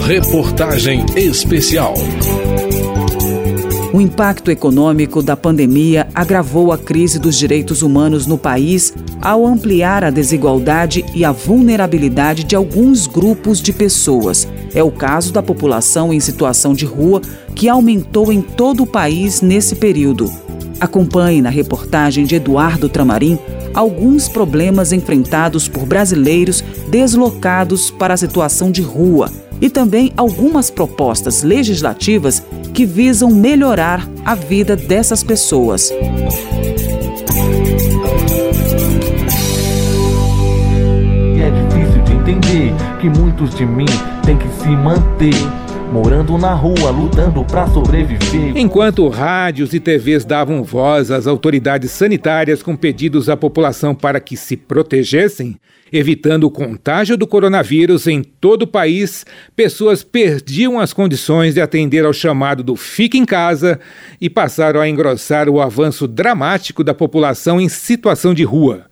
Reportagem Especial. O impacto econômico da pandemia agravou a crise dos direitos humanos no país ao ampliar a desigualdade e a vulnerabilidade de alguns grupos de pessoas. É o caso da população em situação de rua, que aumentou em todo o país nesse período. Acompanhe na reportagem de Eduardo Tramarim alguns problemas enfrentados por brasileiros deslocados para a situação de rua e também algumas propostas legislativas que visam melhorar a vida dessas pessoas. É difícil de entender que muitos de mim têm que se manter morando na rua, lutando para sobreviver. Enquanto rádios e TVs davam voz às autoridades sanitárias com pedidos à população para que se protegessem, evitando o contágio do coronavírus em todo o país, pessoas perdiam as condições de atender ao chamado do fique em casa e passaram a engrossar o avanço dramático da população em situação de rua.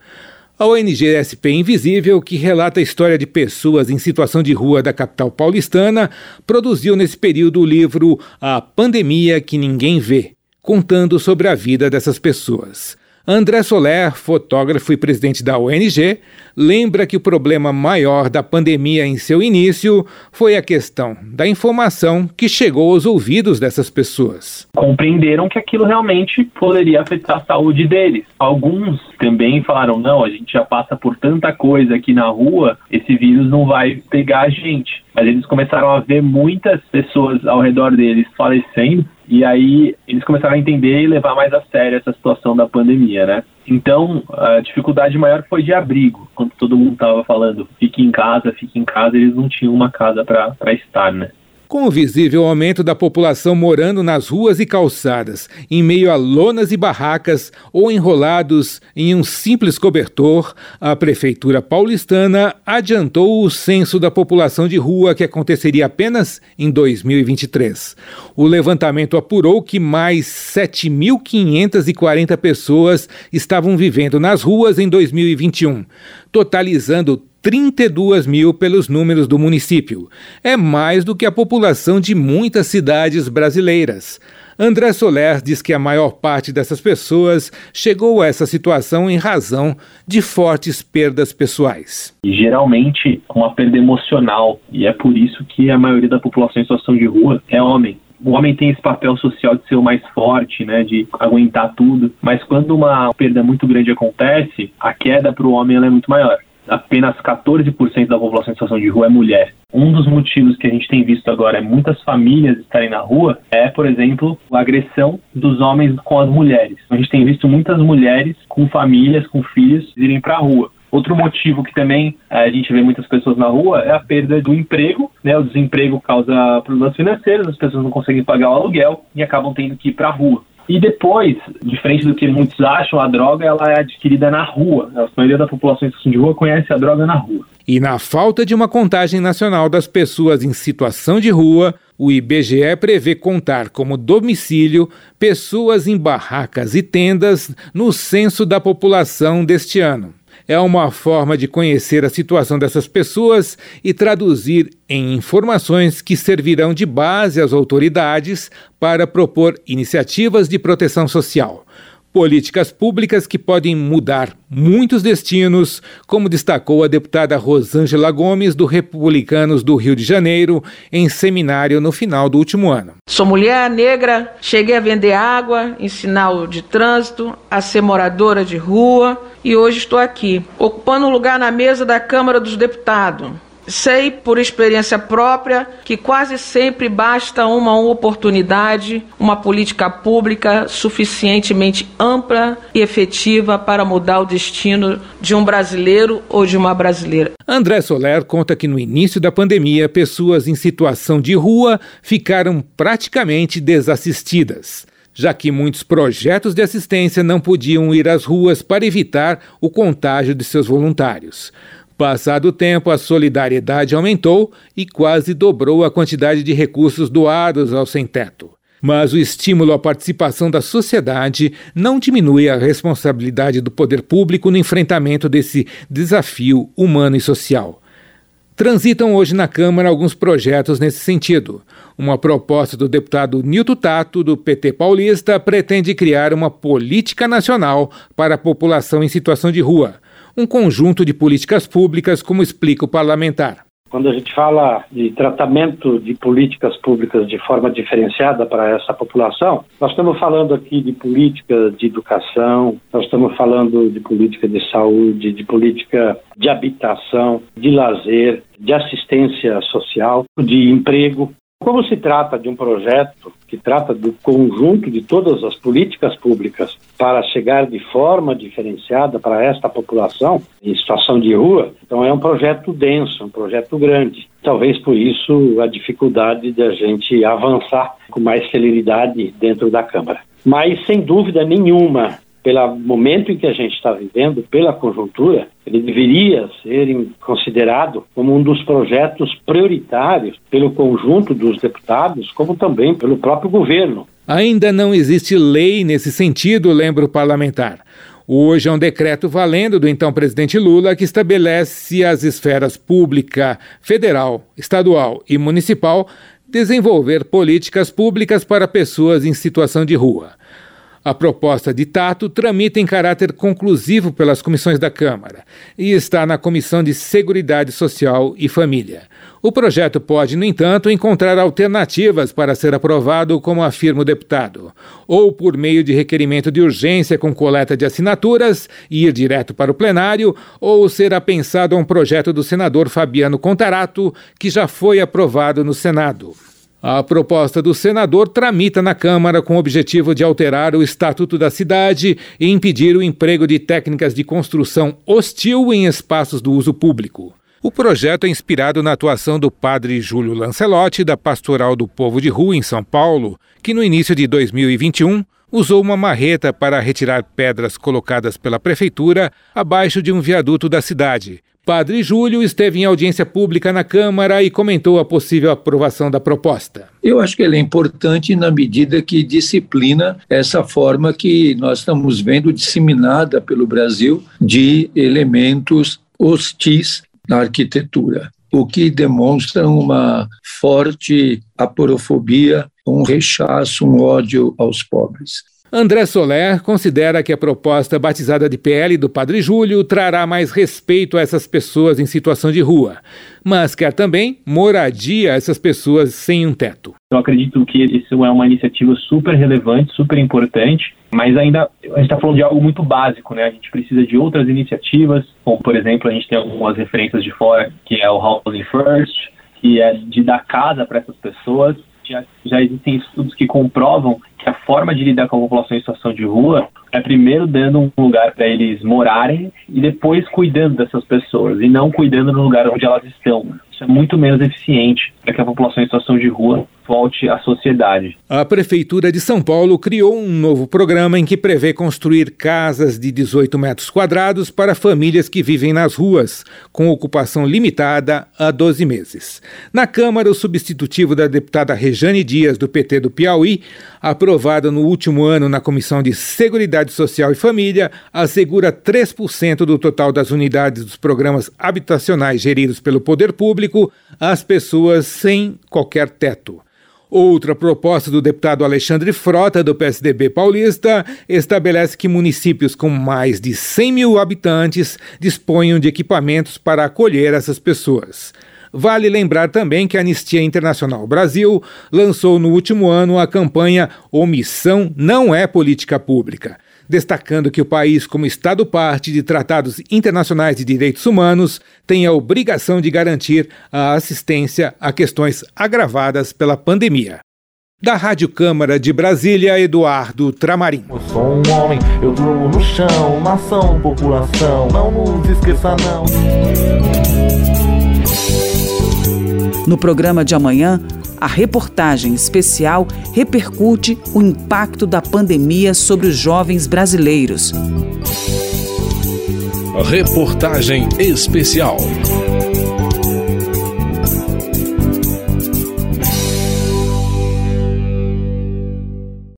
A ONG SP Invisível, que relata a história de pessoas em situação de rua da capital paulistana, produziu nesse período o livro A Pandemia que Ninguém Vê, contando sobre a vida dessas pessoas. André Soler, fotógrafo e presidente da ONG, lembra que o problema maior da pandemia em seu início foi a questão da informação que chegou aos ouvidos dessas pessoas. Compreenderam que aquilo realmente poderia afetar a saúde deles. Alguns também falaram: não, a gente já passa por tanta coisa aqui na rua, esse vírus não vai pegar a gente. Mas eles começaram a ver muitas pessoas ao redor deles falecendo e aí eles começaram a entender e levar mais a sério essa situação da pandemia, né? Então, a dificuldade maior foi de abrigo. Quando todo mundo estava falando, fique em casa, fique em casa, eles não tinham uma casa para estar, né? Com o visível aumento da população morando nas ruas e calçadas, em meio a lonas e barracas ou enrolados em um simples cobertor, a Prefeitura paulistana adiantou o censo da população de rua que aconteceria apenas em 2023. O levantamento apurou que mais 7.540 pessoas estavam vivendo nas ruas em 2021, totalizando 32 mil pelos números do município. É mais do que a população de muitas cidades brasileiras. André Soler diz que a maior parte dessas pessoas chegou a essa situação em razão de fortes perdas pessoais. E geralmente uma perda emocional, e é por isso que a maioria da população em situação de rua é homem o homem tem esse papel social de ser o mais forte, né, de aguentar tudo, mas quando uma perda muito grande acontece, a queda para o homem é muito maior apenas 14% da população em situação de rua é mulher. Um dos motivos que a gente tem visto agora é muitas famílias estarem na rua é, por exemplo, a agressão dos homens com as mulheres. A gente tem visto muitas mulheres com famílias, com filhos, irem para a rua. Outro motivo que também eh, a gente vê muitas pessoas na rua é a perda do emprego, né? O desemprego causa problemas financeiros, as pessoas não conseguem pagar o aluguel e acabam tendo que ir para a rua. E depois, diferente do que muitos acham, a droga ela é adquirida na rua. A maioria da população de rua conhece a droga na rua. E na falta de uma contagem nacional das pessoas em situação de rua, o IBGE prevê contar como domicílio pessoas em barracas e tendas no censo da população deste ano é uma forma de conhecer a situação dessas pessoas e traduzir em informações que servirão de base às autoridades para propor iniciativas de proteção social. Políticas públicas que podem mudar muitos destinos, como destacou a deputada Rosângela Gomes, do Republicanos do Rio de Janeiro, em seminário no final do último ano. Sou mulher negra, cheguei a vender água em sinal de trânsito, a ser moradora de rua e hoje estou aqui, ocupando um lugar na mesa da Câmara dos Deputados Sei por experiência própria que quase sempre basta uma oportunidade, uma política pública suficientemente ampla e efetiva para mudar o destino de um brasileiro ou de uma brasileira. André Soler conta que no início da pandemia, pessoas em situação de rua ficaram praticamente desassistidas já que muitos projetos de assistência não podiam ir às ruas para evitar o contágio de seus voluntários. Passado o tempo, a solidariedade aumentou e quase dobrou a quantidade de recursos doados ao sem-teto. Mas o estímulo à participação da sociedade não diminui a responsabilidade do poder público no enfrentamento desse desafio humano e social. Transitam hoje na Câmara alguns projetos nesse sentido. Uma proposta do deputado Nilton Tato, do PT paulista, pretende criar uma política nacional para a população em situação de rua. Um conjunto de políticas públicas, como explica o parlamentar. Quando a gente fala de tratamento de políticas públicas de forma diferenciada para essa população, nós estamos falando aqui de política de educação, nós estamos falando de política de saúde, de política de habitação, de lazer, de assistência social, de emprego. Como se trata de um projeto que trata do conjunto de todas as políticas públicas para chegar de forma diferenciada para esta população em situação de rua, então é um projeto denso, um projeto grande. Talvez por isso a dificuldade de a gente avançar com mais celeridade dentro da Câmara. Mas, sem dúvida nenhuma, pelo momento em que a gente está vivendo, pela conjuntura, ele deveria ser considerado como um dos projetos prioritários pelo conjunto dos deputados, como também pelo próprio governo. Ainda não existe lei nesse sentido, lembra o parlamentar. Hoje é um decreto valendo do então presidente Lula que estabelece as esferas pública, federal, estadual e municipal desenvolver políticas públicas para pessoas em situação de rua. A proposta de Tato tramita em caráter conclusivo pelas comissões da Câmara e está na Comissão de Seguridade Social e Família. O projeto pode, no entanto, encontrar alternativas para ser aprovado, como afirma o deputado, ou por meio de requerimento de urgência com coleta de assinaturas e ir direto para o plenário, ou será pensado um projeto do senador Fabiano Contarato, que já foi aprovado no Senado. A proposta do senador tramita na Câmara com o objetivo de alterar o Estatuto da Cidade e impedir o emprego de técnicas de construção hostil em espaços do uso público. O projeto é inspirado na atuação do padre Júlio Lancelotti, da Pastoral do Povo de Rua, em São Paulo, que no início de 2021 usou uma marreta para retirar pedras colocadas pela prefeitura abaixo de um viaduto da cidade, Padre Júlio esteve em audiência pública na Câmara e comentou a possível aprovação da proposta. Eu acho que ele é importante na medida que disciplina essa forma que nós estamos vendo disseminada pelo Brasil de elementos hostis na arquitetura, o que demonstra uma forte aporofobia, um rechaço, um ódio aos pobres. André Soler considera que a proposta batizada de PL do Padre Júlio trará mais respeito a essas pessoas em situação de rua, mas quer também moradia a essas pessoas sem um teto. Eu acredito que isso é uma iniciativa super relevante, super importante, mas ainda a gente está falando de algo muito básico, né? A gente precisa de outras iniciativas, como por exemplo a gente tem algumas referências de fora, que é o Housing First, que é de dar casa para essas pessoas. Já, já existem estudos que comprovam que a forma de lidar com a população em situação de rua é primeiro dando um lugar para eles morarem e depois cuidando dessas pessoas e não cuidando no lugar onde elas estão. Isso é muito menos eficiente para que a população em situação de rua volte à sociedade. A Prefeitura de São Paulo criou um novo programa em que prevê construir casas de 18 metros quadrados para famílias que vivem nas ruas, com ocupação limitada a 12 meses. Na Câmara, o substitutivo da deputada Rejane Dias, do PT do Piauí, aprovado no último ano na Comissão de Seguridade Social e Família, assegura 3% do total das unidades dos programas habitacionais geridos pelo poder público às pessoas sem qualquer teto. Outra proposta do deputado Alexandre Frota, do PSDB paulista, estabelece que municípios com mais de 100 mil habitantes disponham de equipamentos para acolher essas pessoas. Vale lembrar também que a Anistia Internacional Brasil lançou no último ano a campanha Omissão Não é Política Pública destacando que o país, como Estado parte de tratados internacionais de direitos humanos, tem a obrigação de garantir a assistência a questões agravadas pela pandemia. Da Rádio Câmara de Brasília, Eduardo Tramarim. Eu sou um homem, eu durmo no chão, nação, população, não nos esqueça não. No programa de amanhã, a reportagem especial repercute o impacto da pandemia sobre os jovens brasileiros. Reportagem especial.